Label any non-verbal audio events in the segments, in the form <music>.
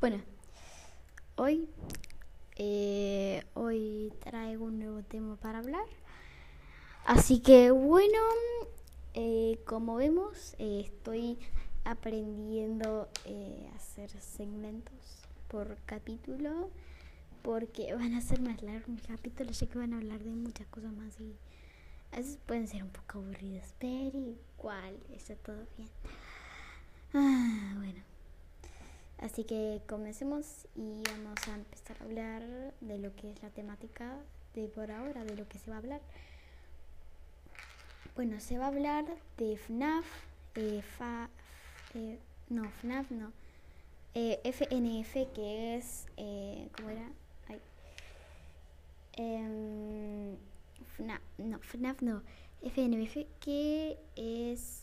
bueno, hoy, eh, hoy traigo un nuevo tema para hablar. Así que bueno, eh, como vemos, eh, estoy aprendiendo a hacer segmentos por capítulo porque van a ser más largos mis capítulos, ya que van a hablar de muchas cosas más y a veces pueden ser un poco aburridos, pero igual está todo bien. Ah, bueno. Así que comencemos y vamos a empezar a hablar de lo que es la temática de por ahora, de lo que se va a hablar. Bueno, se va a hablar de FNAF, eh, eh, no, FNAF no, eh, FNF, que es, ¿cómo era? Em, FNAF, no, FNAF no, FNF, que es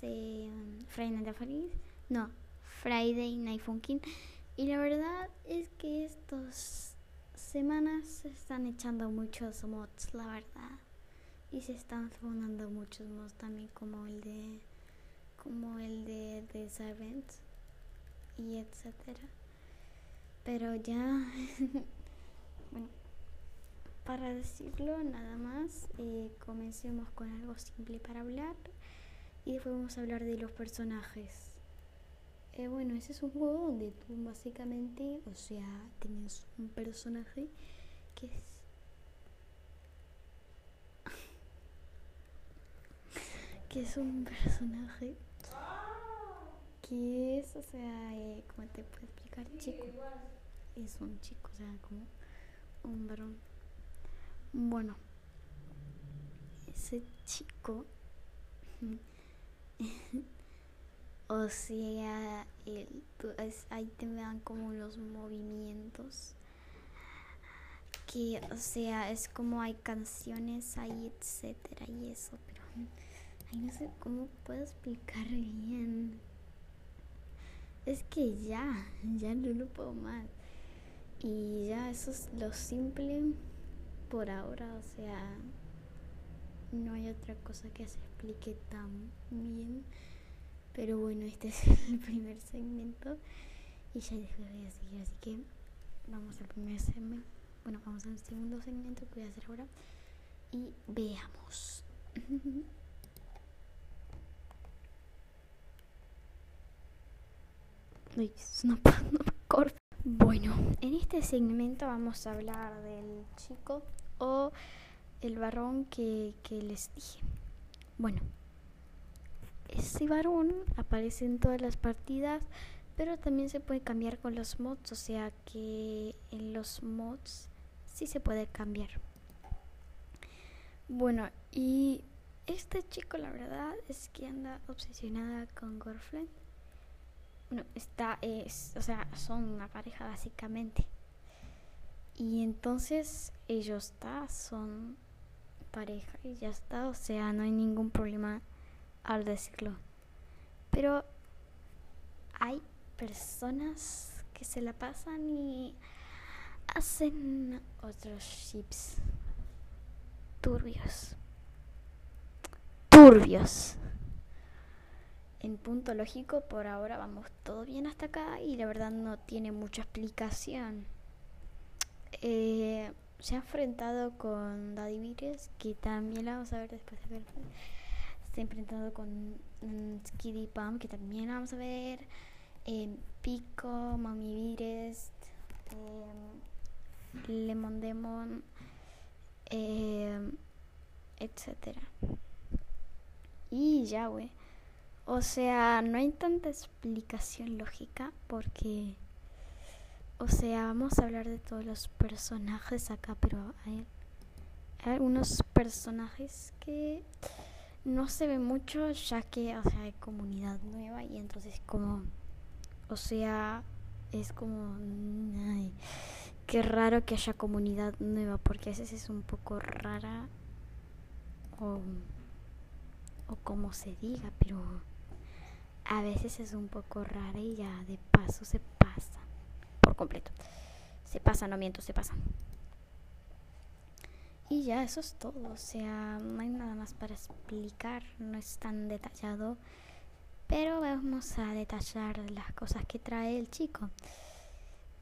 Friday Night Feliz, no, Friday Night Funkin'. Y la verdad es que estas semanas se están echando muchos mods, la verdad. Y se están fundando muchos mods también como el de como el de The Servant y etcétera. Pero ya <laughs> bueno para decirlo nada más, eh, comencemos con algo simple para hablar y después vamos a hablar de los personajes. Eh, bueno, ese es un juego donde tú básicamente, o sea, tienes un personaje que es... <laughs> que es un personaje que es, o sea, eh, ¿cómo te puedo explicar? Chico. Es un chico, o sea, como un varón. Bueno, ese chico, <laughs> o sea, el, ahí te dan como los movimientos. Que, o sea, es como hay canciones ahí, etcétera, y eso, pero ay, no sé cómo puedo explicar bien. Es que ya, ya no lo puedo más. Y ya, eso es lo simple por ahora, o sea, no hay otra cosa que se explique tan bien. Pero bueno, este <laughs> es el primer segmento y ya después voy a seguir, así que vamos al primer segmento. Bueno, vamos al segundo segmento que voy a hacer ahora y veamos. Uy, no, no corta. Bueno, en este segmento vamos a hablar del chico o el varón que, les dije. Bueno, ese varón aparece en todas las partidas, pero también se puede cambiar con los mods, o sea que en los mods sí se puede cambiar. Bueno, y este chico la verdad es que anda obsesionada con Girlfriend bueno, está, es, o sea, son una pareja básicamente. Y entonces ellos está, son pareja y ya está, o sea, no hay ningún problema al decirlo. Pero hay personas que se la pasan y hacen otros chips turbios. Turbios en punto lógico, por ahora vamos todo bien hasta acá y la verdad no tiene mucha explicación. Eh, se ha enfrentado con Daddy Vires, que también la vamos a ver después de ver. Se ha enfrentado con um, Skiddy Pump, que también la vamos a ver. En Pico, Mami Vires, Lemon Demon, eh, etcétera. Y ya, güey. O sea, no hay tanta explicación lógica porque, o sea, vamos a hablar de todos los personajes acá, pero hay, algunos personajes que no se ve mucho ya que, o sea, hay comunidad nueva y entonces como, o sea, es como, ay, qué raro que haya comunidad nueva porque a veces es un poco rara o, o como se diga, pero a veces es un poco rara y ya de paso se pasa por completo. Se pasa, no miento, se pasa. Y ya, eso es todo. O sea, no hay nada más para explicar. No es tan detallado. Pero vamos a detallar las cosas que trae el chico.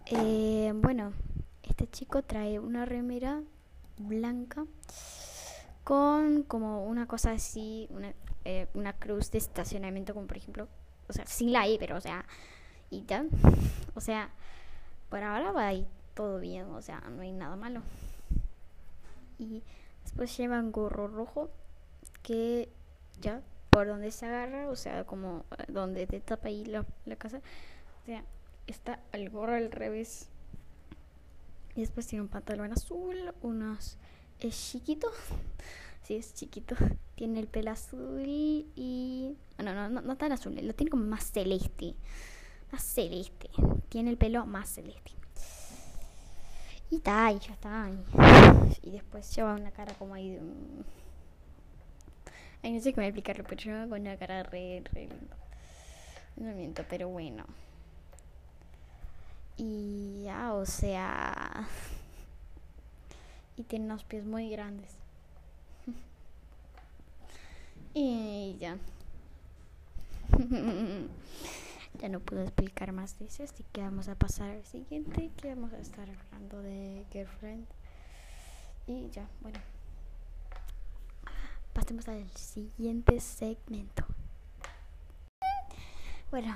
Eh, bueno, este chico trae una remera blanca con como una cosa así, eh, una cruz de estacionamiento, como por ejemplo, o sea, sin la I, pero o sea, y ya. O sea, por ahora va ahí todo bien, o sea, no hay nada malo. Y después lleva un gorro rojo que ya por donde se agarra, o sea, como eh, donde te tapa ahí la, la casa, o sea, está el gorro al revés. Y después tiene un pantalón azul, unos... Es chiquito, sí, es chiquito. <laughs> Tiene el pelo azul y... No, no, no, no tan azul, lo tiene como más celeste. Más celeste. Tiene el pelo más celeste. Y está, y ya está. Y, después lleva una cara como ahí. Ay, no sé cómo explicarlo, pero lleva con una cara re, re No miento, pero bueno. Y ya, o sea... <laughs> Y tiene unos pies muy grandes. Y ya. <laughs> ya no puedo explicar más de eso, así que vamos a pasar al siguiente, que vamos a estar hablando de Girlfriend. Y ya, bueno. Pasemos al siguiente segmento. Bueno.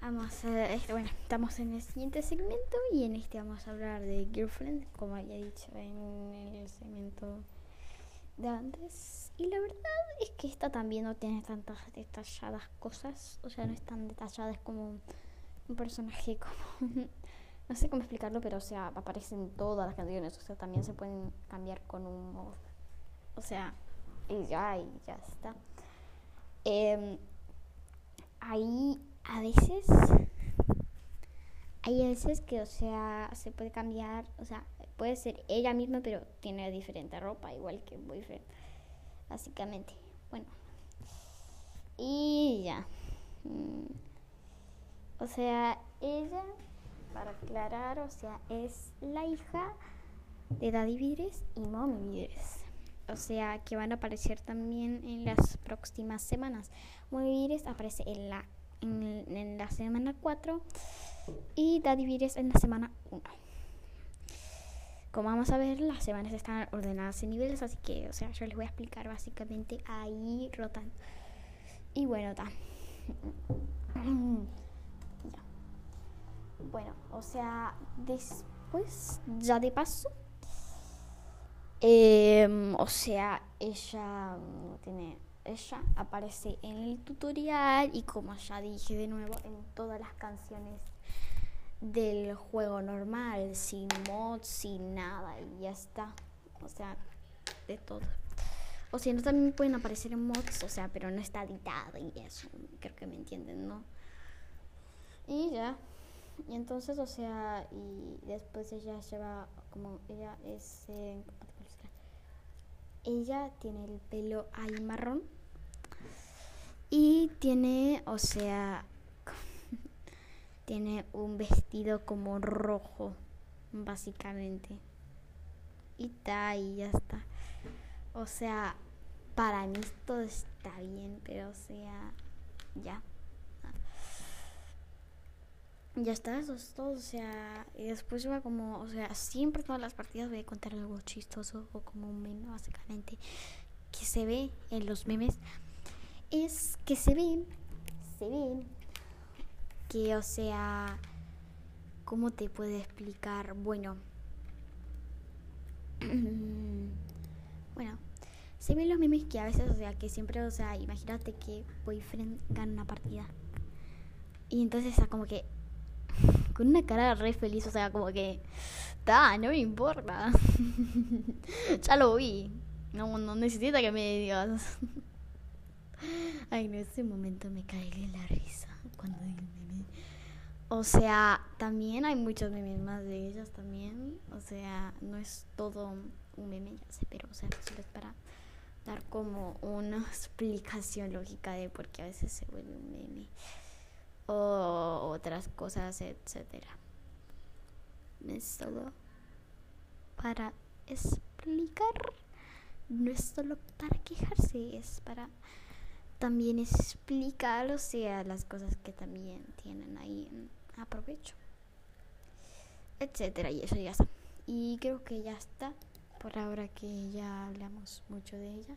Vamos a, este, bueno, estamos en el siguiente segmento y en este vamos a hablar de Girlfriend, como había dicho en el segmento de antes. Y la verdad es que esta también no tiene tantas detalladas cosas, o sea, no es tan detallada, es como un personaje <laughs> como... no sé cómo explicarlo, pero o sea, aparecen todas las canciones, o sea, también se pueden cambiar con un mod. O sea, y ya, y ya está. Eh, ahí a veces hay veces que, o sea, se puede cambiar, o sea, puede ser ella misma, pero tiene diferente ropa, igual que boyfriend, básicamente. Bueno, y ya. Mm. O sea, ella, para aclarar, o sea, es la hija de Daddy Vidres y Mommy Vidres. O sea, que van a aparecer también en las próximas semanas. Mommy Vidres aparece en la en, la semana 4 y Daddy Vires en la semana 1. Como vamos a ver, las semanas están ordenadas en niveles, así que, o sea, yo les voy a explicar básicamente ahí rotando. Y bueno, está. <clears throat> Bueno, o sea, después, ya de paso, eh, o sea, ella tiene ella aparece en el tutorial y como ya dije de nuevo en todas las canciones del juego normal, sin mods, sin nada y ya está. O sea, de todo. O sea, no también pueden aparecer mods, o sea, pero no está editado y eso, creo que me entienden, ¿no? Y ya. Y entonces, o sea, y después ella lleva como ella es eh, ella tiene el pelo ahí marrón y tiene, o sea, tiene un vestido como rojo, básicamente. Y está, y ya está. O sea, para mí todo está bien, pero o sea, ya. Ya está, eso es todo, o sea, y después va como, o sea, siempre todas las partidas voy a contar algo chistoso o como un meme, básicamente, que se ve en los memes es que se ve, se ve que, o sea, ¿cómo te puedo explicar? Bueno, <clears throat> bueno, se ven los memes que a veces, o sea, que siempre, o sea, imagínate que Boyfriend gana una partida. Y entonces está como que <laughs> con una cara re feliz, o sea, como que, da, no me importa. <laughs> ya lo vi. No, no necesita que me digas. <laughs> Ay, en ese momento me cae la risa cuando digo meme. O sea, también hay muchos memes más de ellas también. O sea, no es todo un meme, ya sé, pero o sea, solo es para dar como una <laughs> explicación lógica de por qué a veces se vuelve un meme. O otras cosas, etcétera. Es todo para explicar. No es solo para quejarse, es para también explicar, o sea, las cosas que también tienen ahí aprovecho. Etcétera, y eso ya está. Y creo que ya está. Por ahora que ya hablamos mucho de ella.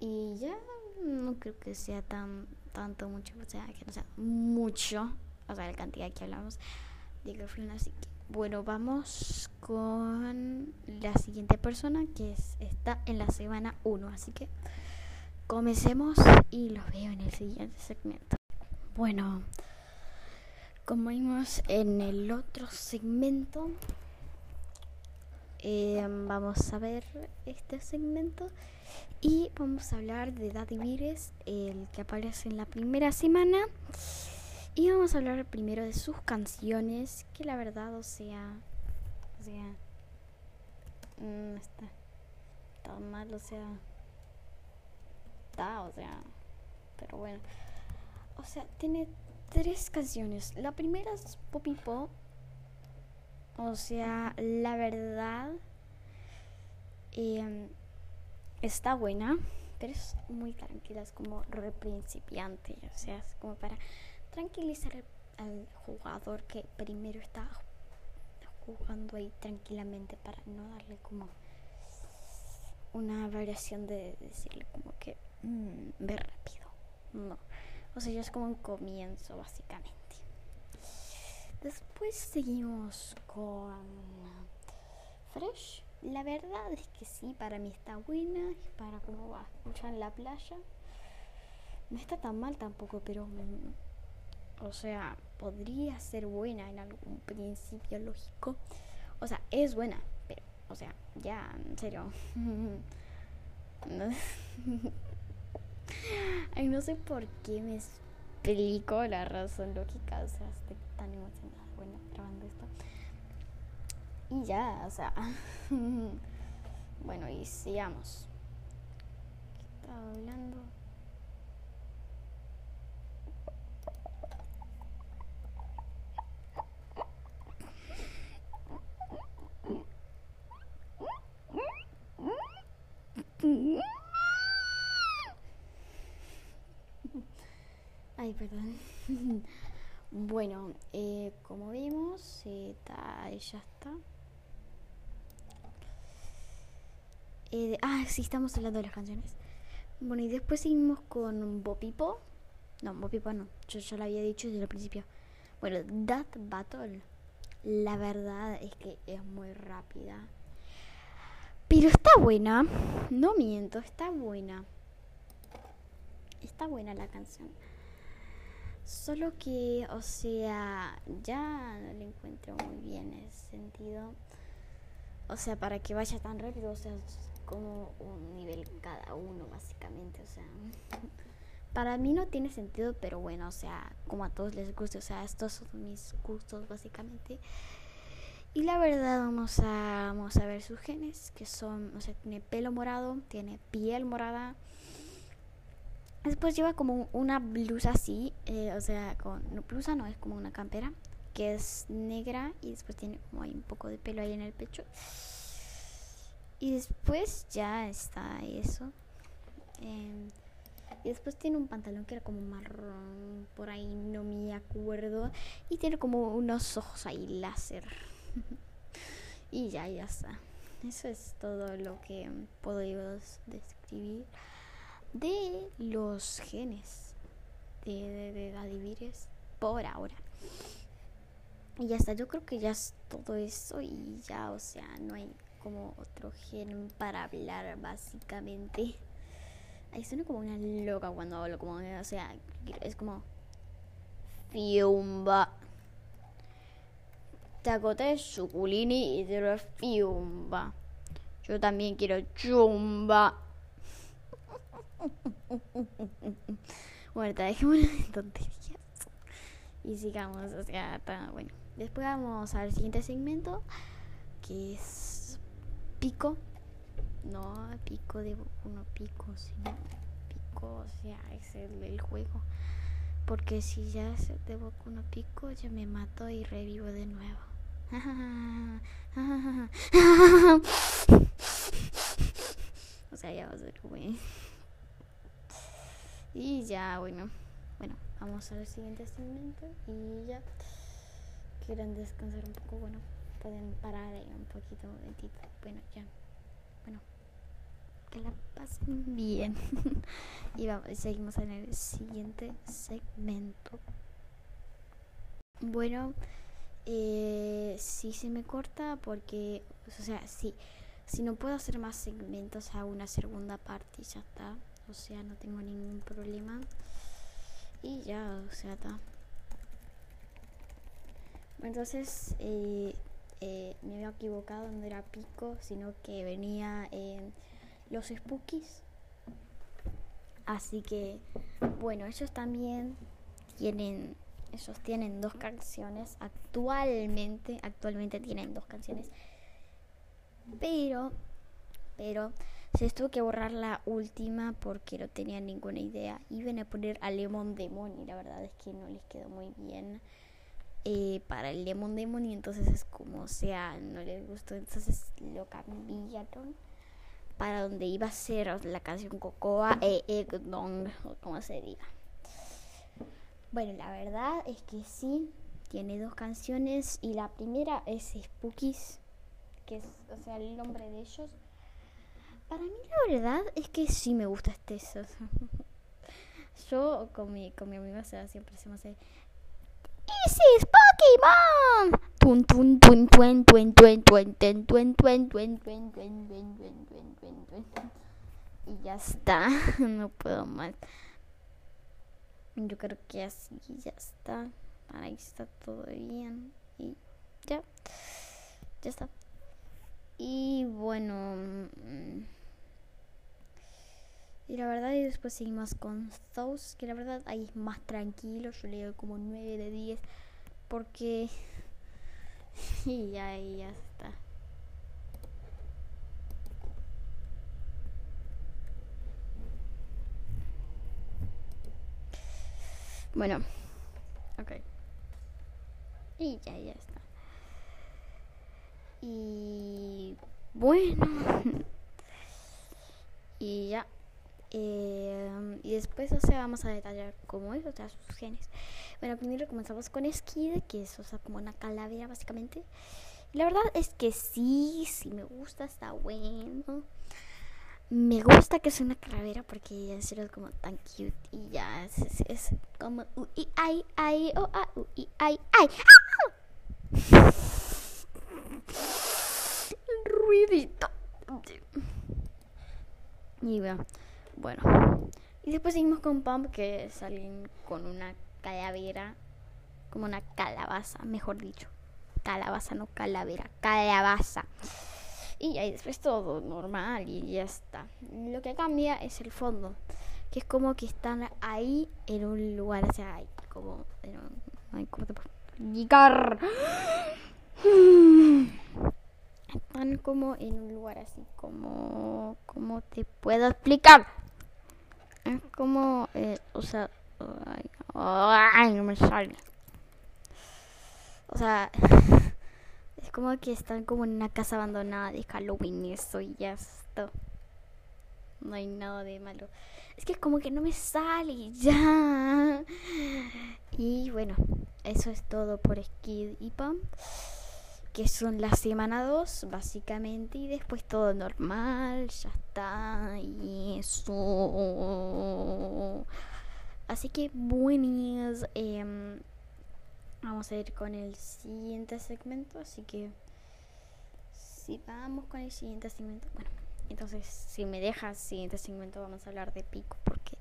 Y ya no creo que sea tan tanto mucho, o sea, que no sea mucho, o sea, la cantidad que hablamos de Girlfriend, así que bueno, vamos con la siguiente persona que está en la semana 1, así que comencemos y los veo en el siguiente segmento. Bueno, como vimos en el otro segmento, eh, vamos a ver este segmento y vamos a hablar de Daddy Vires, el que aparece en la primera semana. Y vamos a hablar primero de sus canciones, que la verdad, o sea, o sea, no mm, está tan mal, o sea, o sea, pero bueno, o sea, tiene tres canciones. La primera es Poppy Pop, o sea, la verdad, eh, está buena, pero es muy tranquila, es como re principiante, o sea, es como para tranquilizar al jugador que primero está jugando ahí tranquilamente para no darle como una variación de decirle como que mm, ve rápido. No. O sea, ya es como un comienzo básicamente. Después seguimos con Fresh. La verdad es que sí, para mí está buena. Para cómo va a escuchar en la playa. No está tan mal tampoco, pero. Mm, o sea, podría ser buena en algún principio lógico. O sea, es buena. O sea, ya, en serio. <laughs> Ay, no sé por qué me explico la razón lógica. O sea, estoy tan emocionada. Bueno, grabando esto. Y ya, o sea. <laughs> bueno, y sigamos. ¿Qué estaba hablando? Ay, perdón. <laughs> bueno, eh, como vimos, eh, ella está. Eh, ah, sí, estamos hablando de las canciones. Bueno, y después seguimos con Bopipo. No, Bopipo no. Yo ya lo había dicho desde el principio. Bueno, That Battle. La verdad es que es muy rápida. Pero está buena. No miento, está buena. Está buena la canción. Solo que, o sea, ya no le encuentro muy bien ese sentido. O sea, para que vaya tan rápido, o sea, como un nivel cada uno, básicamente. O sea, <laughs> para mí no tiene sentido, pero bueno, o sea, como a todos les gusta, o sea, estos son mis gustos, básicamente. Y la verdad, vamos a, vamos a ver sus genes, que son, o sea, tiene pelo morado, tiene piel morada. Después lleva como una blusa así, eh, o sea, con no, blusa no, es como una campera, que es negra y después tiene como un poco de pelo ahí en el pecho. Y después ya está eso. Em, y después tiene un pantalón que era como marrón, por ahí no me acuerdo. Y tiene como unos ojos ahí láser. <laughs> y ya, ya está. Eso es todo lo que puedo describir de los genes de, de, de por ahora. Y ya está, yo creo que ya es todo eso y ya, o sea, no hay como otro gen para hablar, básicamente. Ahí suena como una loca cuando hablo, como, o sea, es como. Fiumba. Tacote suculini y te fiumba. Yo también quiero chumba. bueno, te dejemos <laughs> de tonterías. Y sigamos, o sea, está bueno. Después vamos al siguiente segmento, que es pico. No, pico de uno pico, sino pico, o sea, es el, juego. Porque si ya se de uno pico, ya me mato y revivo de nuevo. <laughs> O sea, ya va a ser como... y ya, bueno. Bueno, vamos al siguiente segmento y ya. Quieren descansar un poco, bueno, pueden parar un poquito un momentito. Bueno, ya. Bueno, que la pasen bien. <laughs> y vamos, seguimos en el siguiente segmento. Bueno, eh, si se me corta porque, o sea, si, si no puedo hacer más segmentos, hago una segunda parte y ya está. O sea, no tengo ningún problema. Y ya, o sea, está. Entonces, eh, eh, me había equivocado, no era pico, sino que venía en los spookies. Así que, bueno, ellos también tienen, ellos tienen dos canciones actualmente, actualmente tienen dos canciones, pero, pero se tuvo que borrar la última porque no tenían ninguna idea. Iban a poner a Lemon Demon y la verdad es que no les quedó muy bien eh, para el Lemon Demon y entonces es como, o sea, no les gustó, entonces lo cambiaron para donde iba a ser la canción Cocoa e Egdong, o como se diga. Bueno, la verdad es que sí, tiene dos canciones y la primera es Spookies, que es, o sea, el nombre de ellos. Para mí la verdad es que sí me gusta este. Yo con mi, con mi amiga siempre hacemos el... ¡This is Pokémon! Tun tun tun tuen tuen tuen tuen y ya está, no puedo más. Yo creo que así ya está. Ahí está todo bien. Y ya. Ya está. Y bueno. Mm, y la verdad, y después seguimos con Those, que la verdad ahí es más tranquilo. Yo le doy como 9 de 10. Porque. <laughs> y ahí ya está. Bueno, ok. Y ya, ya está. Y bueno. <laughs> y ya. Eh, y después, o sea, vamos a detallar cómo es, o sea, sus genes. Bueno, primero comenzamos con Skid, que es, o sea, como una calavera, básicamente. Y la verdad es que sí, sí me gusta, está bueno me gusta que sea una calavera porque en serio es como tan cute y ya es, es, como uy ay ay oh ah uy ay ay ruidito. Y bueno, bueno. Y después seguimos con Pump que salen con una calavera como una calabaza mejor dicho. Calabaza no calavera calabaza y ahí después todo normal y ya está. Lo que cambia es el fondo, que es como que están ahí en un lugar, o sea, hay como, ay, ¿cómo te puedo explicar? <gasps> Están como en un lugar así, como, ¿cómo te puedo explicar? Es como, eh, o sea, ay, no me sale. O sea, <laughs> como que están como en una casa abandonada de Halloween y eso y ya está. No hay nada de malo. Es que como que no me sale ya. Y bueno, eso es todo por Skid y Pump. Que son la semana 2, básicamente. Y después todo normal, ya está. Y eso. Así que buenas. Eh, Vamos a ir con el siguiente segmento, así que si vamos con el siguiente segmento, bueno, entonces si me dejas siguiente segmento vamos a hablar de pico porque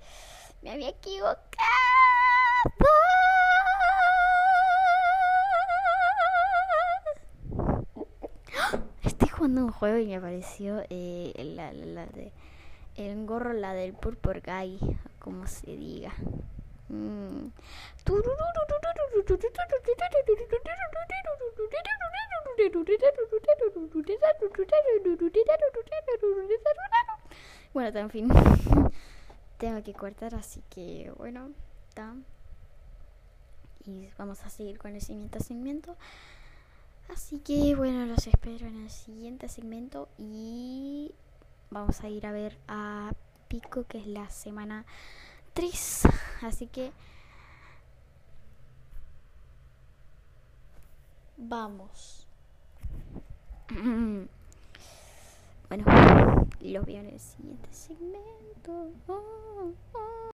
me había equivocado. <gasps> Estoy jugando un juego y me apareció eh, la, de el gorro, la del Purple Guy, como se diga. Bueno, en fin. Tengo que cortar, así que bueno, está. Y vamos a seguir con el siguiente segmento. Así que bueno, los espero en el siguiente segmento y vamos a ir a ver a Pico, que es la semana 3. Así que vamos. Bueno, los veo en el siguiente segmento. Oh, oh.